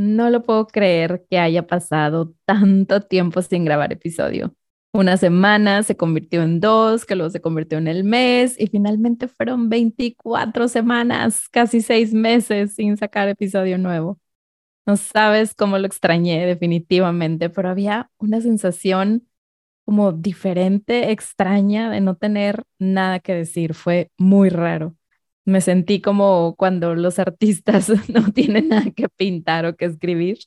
No lo puedo creer que haya pasado tanto tiempo sin grabar episodio. Una semana se convirtió en dos, que luego se convirtió en el mes y finalmente fueron 24 semanas, casi seis meses sin sacar episodio nuevo. No sabes cómo lo extrañé definitivamente, pero había una sensación como diferente, extraña de no tener nada que decir. Fue muy raro me sentí como cuando los artistas no tienen nada que pintar o que escribir.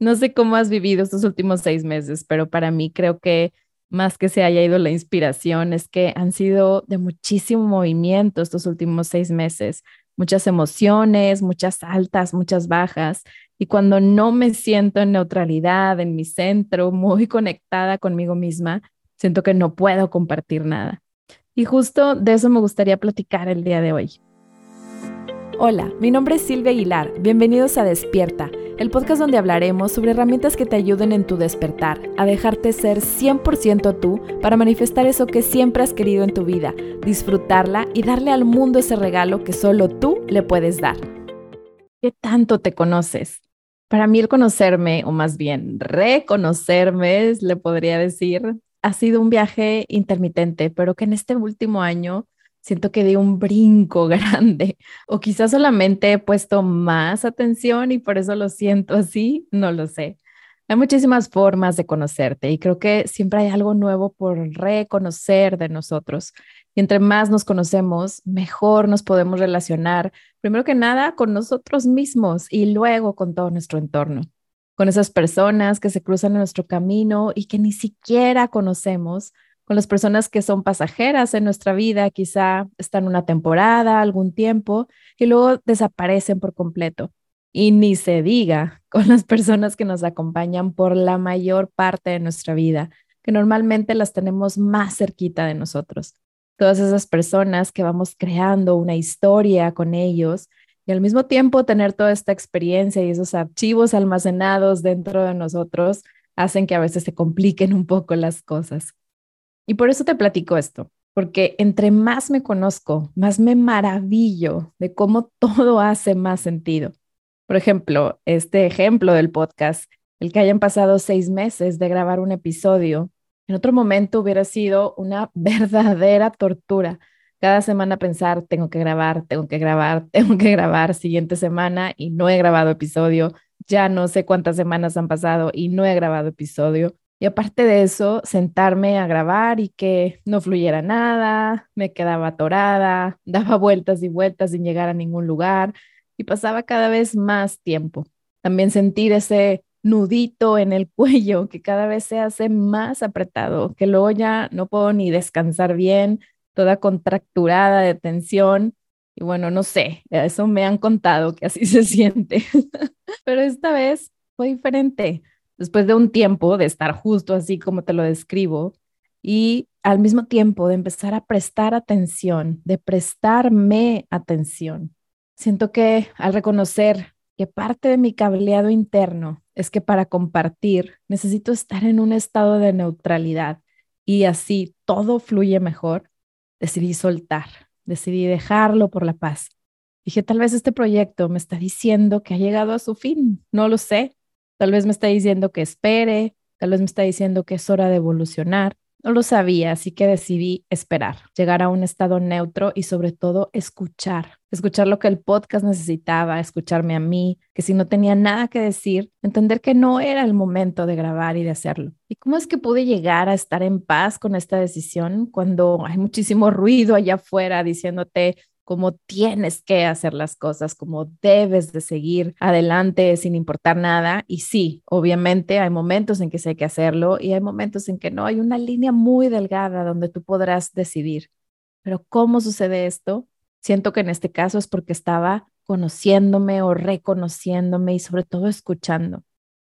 No sé cómo has vivido estos últimos seis meses, pero para mí creo que más que se haya ido la inspiración, es que han sido de muchísimo movimiento estos últimos seis meses, muchas emociones, muchas altas, muchas bajas. Y cuando no me siento en neutralidad, en mi centro, muy conectada conmigo misma, siento que no puedo compartir nada. Y justo de eso me gustaría platicar el día de hoy. Hola, mi nombre es Silvia Aguilar. Bienvenidos a Despierta, el podcast donde hablaremos sobre herramientas que te ayuden en tu despertar, a dejarte ser 100% tú para manifestar eso que siempre has querido en tu vida, disfrutarla y darle al mundo ese regalo que solo tú le puedes dar. ¿Qué tanto te conoces? Para mí el conocerme, o más bien reconocerme, le podría decir, ha sido un viaje intermitente, pero que en este último año siento que di un brinco grande o quizás solamente he puesto más atención y por eso lo siento así, no lo sé. Hay muchísimas formas de conocerte y creo que siempre hay algo nuevo por reconocer de nosotros. Y entre más nos conocemos, mejor nos podemos relacionar, primero que nada, con nosotros mismos y luego con todo nuestro entorno con esas personas que se cruzan en nuestro camino y que ni siquiera conocemos, con las personas que son pasajeras en nuestra vida, quizá están una temporada, algún tiempo, y luego desaparecen por completo. Y ni se diga con las personas que nos acompañan por la mayor parte de nuestra vida, que normalmente las tenemos más cerquita de nosotros. Todas esas personas que vamos creando una historia con ellos y al mismo tiempo tener toda esta experiencia y esos archivos almacenados dentro de nosotros hacen que a veces se compliquen un poco las cosas. Y por eso te platico esto, porque entre más me conozco, más me maravillo de cómo todo hace más sentido. Por ejemplo, este ejemplo del podcast, el que hayan pasado seis meses de grabar un episodio, en otro momento hubiera sido una verdadera tortura cada semana pensar, tengo que grabar, tengo que grabar, tengo que grabar siguiente semana y no he grabado episodio. Ya no sé cuántas semanas han pasado y no he grabado episodio. Y aparte de eso, sentarme a grabar y que no fluyera nada, me quedaba atorada, daba vueltas y vueltas sin llegar a ningún lugar y pasaba cada vez más tiempo. También sentir ese nudito en el cuello que cada vez se hace más apretado, que luego ya no puedo ni descansar bien, toda contracturada de tensión. Y bueno, no sé, eso me han contado que así se siente. Pero esta vez fue diferente. Después de un tiempo de estar justo así como te lo describo y al mismo tiempo de empezar a prestar atención, de prestarme atención. Siento que al reconocer que parte de mi cableado interno es que para compartir necesito estar en un estado de neutralidad y así todo fluye mejor, decidí soltar, decidí dejarlo por la paz. Dije, tal vez este proyecto me está diciendo que ha llegado a su fin, no lo sé. Tal vez me está diciendo que espere, tal vez me está diciendo que es hora de evolucionar. No lo sabía, así que decidí esperar, llegar a un estado neutro y sobre todo escuchar, escuchar lo que el podcast necesitaba, escucharme a mí, que si no tenía nada que decir, entender que no era el momento de grabar y de hacerlo. ¿Y cómo es que pude llegar a estar en paz con esta decisión cuando hay muchísimo ruido allá afuera diciéndote cómo tienes que hacer las cosas, cómo debes de seguir adelante sin importar nada. Y sí, obviamente hay momentos en que sí hay que hacerlo y hay momentos en que no. Hay una línea muy delgada donde tú podrás decidir. Pero ¿cómo sucede esto? Siento que en este caso es porque estaba conociéndome o reconociéndome y sobre todo escuchando.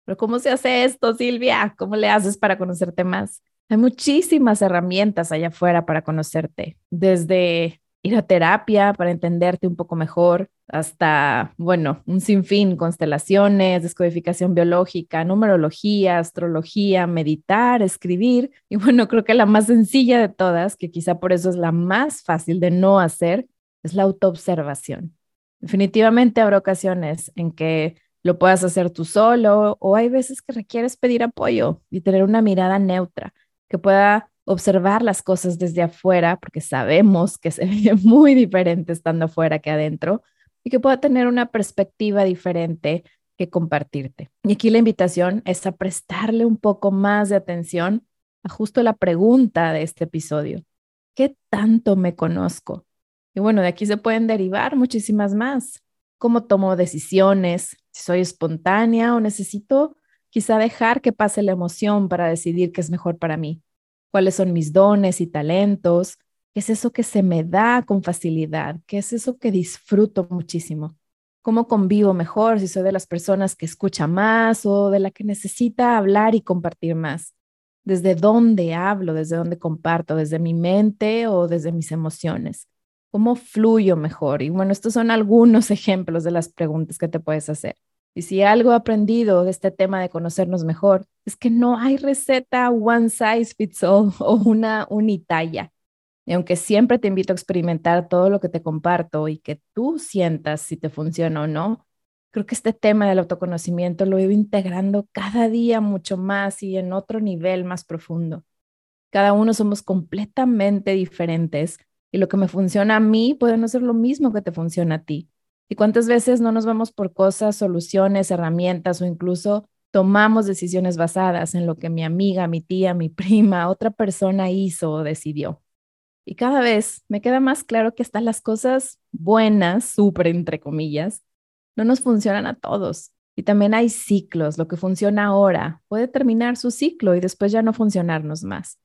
Pero ¿cómo se hace esto, Silvia? ¿Cómo le haces para conocerte más? Hay muchísimas herramientas allá afuera para conocerte, desde ir a terapia para entenderte un poco mejor, hasta, bueno, un sinfín, constelaciones, descodificación biológica, numerología, astrología, meditar, escribir. Y bueno, creo que la más sencilla de todas, que quizá por eso es la más fácil de no hacer, es la autoobservación. Definitivamente habrá ocasiones en que lo puedas hacer tú solo o hay veces que requieres pedir apoyo y tener una mirada neutra que pueda observar las cosas desde afuera, porque sabemos que se ve muy diferente estando afuera que adentro, y que pueda tener una perspectiva diferente que compartirte. Y aquí la invitación es a prestarle un poco más de atención a justo la pregunta de este episodio. ¿Qué tanto me conozco? Y bueno, de aquí se pueden derivar muchísimas más. ¿Cómo tomo decisiones? Si soy espontánea o necesito quizá dejar que pase la emoción para decidir qué es mejor para mí. ¿Cuáles son mis dones y talentos? ¿Qué es eso que se me da con facilidad? ¿Qué es eso que disfruto muchísimo? ¿Cómo convivo mejor si soy de las personas que escucha más o de la que necesita hablar y compartir más? ¿Desde dónde hablo? ¿Desde dónde comparto? ¿Desde mi mente o desde mis emociones? ¿Cómo fluyo mejor? Y bueno, estos son algunos ejemplos de las preguntas que te puedes hacer. Y si algo he aprendido de este tema de conocernos mejor, es que no hay receta one size fits all o una unitalla. Y aunque siempre te invito a experimentar todo lo que te comparto y que tú sientas si te funciona o no, creo que este tema del autoconocimiento lo ido integrando cada día mucho más y en otro nivel más profundo. Cada uno somos completamente diferentes y lo que me funciona a mí puede no ser lo mismo que te funciona a ti. ¿Y cuántas veces no nos vamos por cosas, soluciones, herramientas o incluso tomamos decisiones basadas en lo que mi amiga, mi tía, mi prima, otra persona hizo o decidió? Y cada vez me queda más claro que hasta las cosas buenas, súper entre comillas, no nos funcionan a todos. Y también hay ciclos. Lo que funciona ahora puede terminar su ciclo y después ya no funcionarnos más.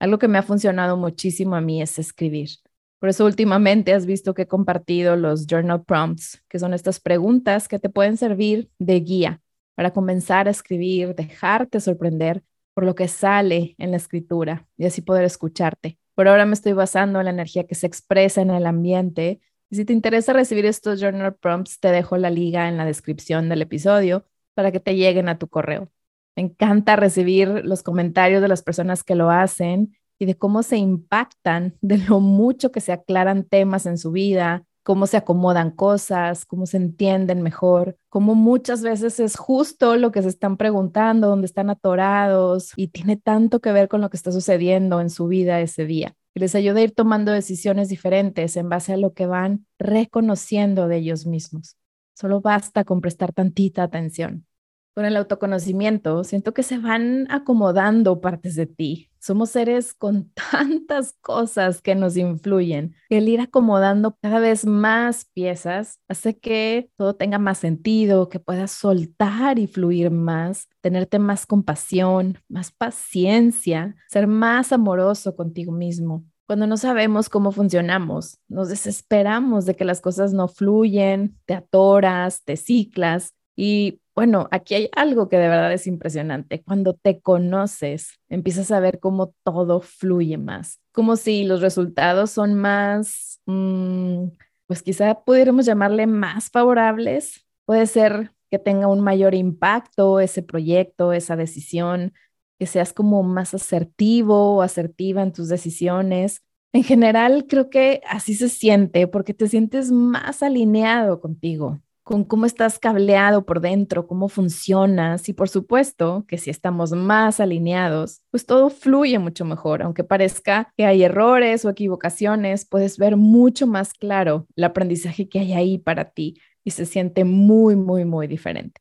Algo que me ha funcionado muchísimo a mí es escribir. Por eso últimamente has visto que he compartido los journal prompts, que son estas preguntas que te pueden servir de guía para comenzar a escribir, dejarte sorprender por lo que sale en la escritura y así poder escucharte. Por ahora me estoy basando en la energía que se expresa en el ambiente. Y si te interesa recibir estos journal prompts, te dejo la liga en la descripción del episodio para que te lleguen a tu correo. Me encanta recibir los comentarios de las personas que lo hacen y de cómo se impactan de lo mucho que se aclaran temas en su vida, cómo se acomodan cosas, cómo se entienden mejor, cómo muchas veces es justo lo que se están preguntando, donde están atorados y tiene tanto que ver con lo que está sucediendo en su vida ese día. Les ayuda a ir tomando decisiones diferentes en base a lo que van reconociendo de ellos mismos. Solo basta con prestar tantita atención con el autoconocimiento, siento que se van acomodando partes de ti. Somos seres con tantas cosas que nos influyen. El ir acomodando cada vez más piezas hace que todo tenga más sentido, que puedas soltar y fluir más, tenerte más compasión, más paciencia, ser más amoroso contigo mismo. Cuando no sabemos cómo funcionamos, nos desesperamos de que las cosas no fluyen, te atoras, te ciclas y bueno, aquí hay algo que de verdad es impresionante. Cuando te conoces, empiezas a ver cómo todo fluye más, como si los resultados son más, mm, pues quizá pudiéramos llamarle más favorables. Puede ser que tenga un mayor impacto ese proyecto, esa decisión, que seas como más asertivo o asertiva en tus decisiones. En general, creo que así se siente porque te sientes más alineado contigo, con cómo estás cableado por dentro, cómo funcionas y por supuesto que si estamos más alineados, pues todo fluye mucho mejor, aunque parezca que hay errores o equivocaciones, puedes ver mucho más claro el aprendizaje que hay ahí para ti y se siente muy, muy, muy diferente.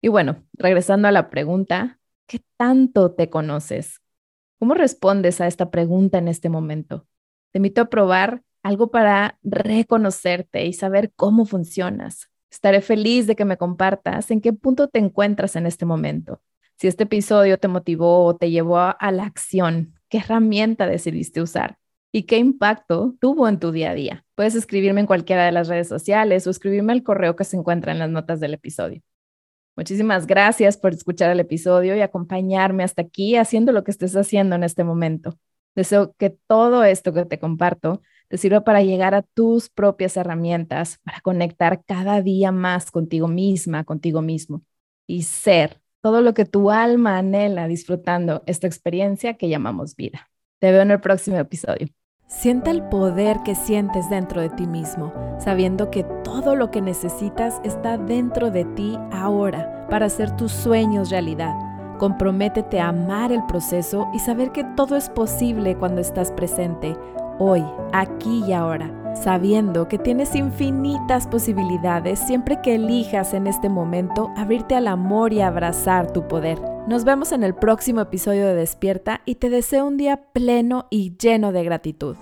Y bueno, regresando a la pregunta, ¿qué tanto te conoces? ¿Cómo respondes a esta pregunta en este momento? Te invito a probar algo para reconocerte y saber cómo funcionas, Estaré feliz de que me compartas en qué punto te encuentras en este momento. Si este episodio te motivó o te llevó a, la acción, qué herramienta decidiste usar y qué impacto tuvo en tu día a día. Puedes escribirme en cualquiera de las redes sociales o escribirme al correo que se encuentra en las notas del episodio. Muchísimas gracias por escuchar el episodio y acompañarme hasta aquí haciendo lo que estés haciendo en este momento. Deseo que todo esto que te comparto te sirva para llegar a tus propias herramientas, para conectar cada día más contigo misma, contigo mismo y ser todo lo que tu alma anhela disfrutando esta experiencia que llamamos vida. Te veo en el próximo episodio. Sienta el poder que sientes dentro de ti mismo, sabiendo que todo lo que necesitas está dentro de ti ahora para hacer tus sueños realidad. Comprométete a amar el proceso y saber que todo es posible cuando estás presente, hoy, aquí y ahora, sabiendo que tienes infinitas posibilidades siempre que elijas en este momento abrirte al amor y abrazar tu poder. Nos vemos en el próximo episodio de Despierta y te deseo un día pleno y lleno de gratitud.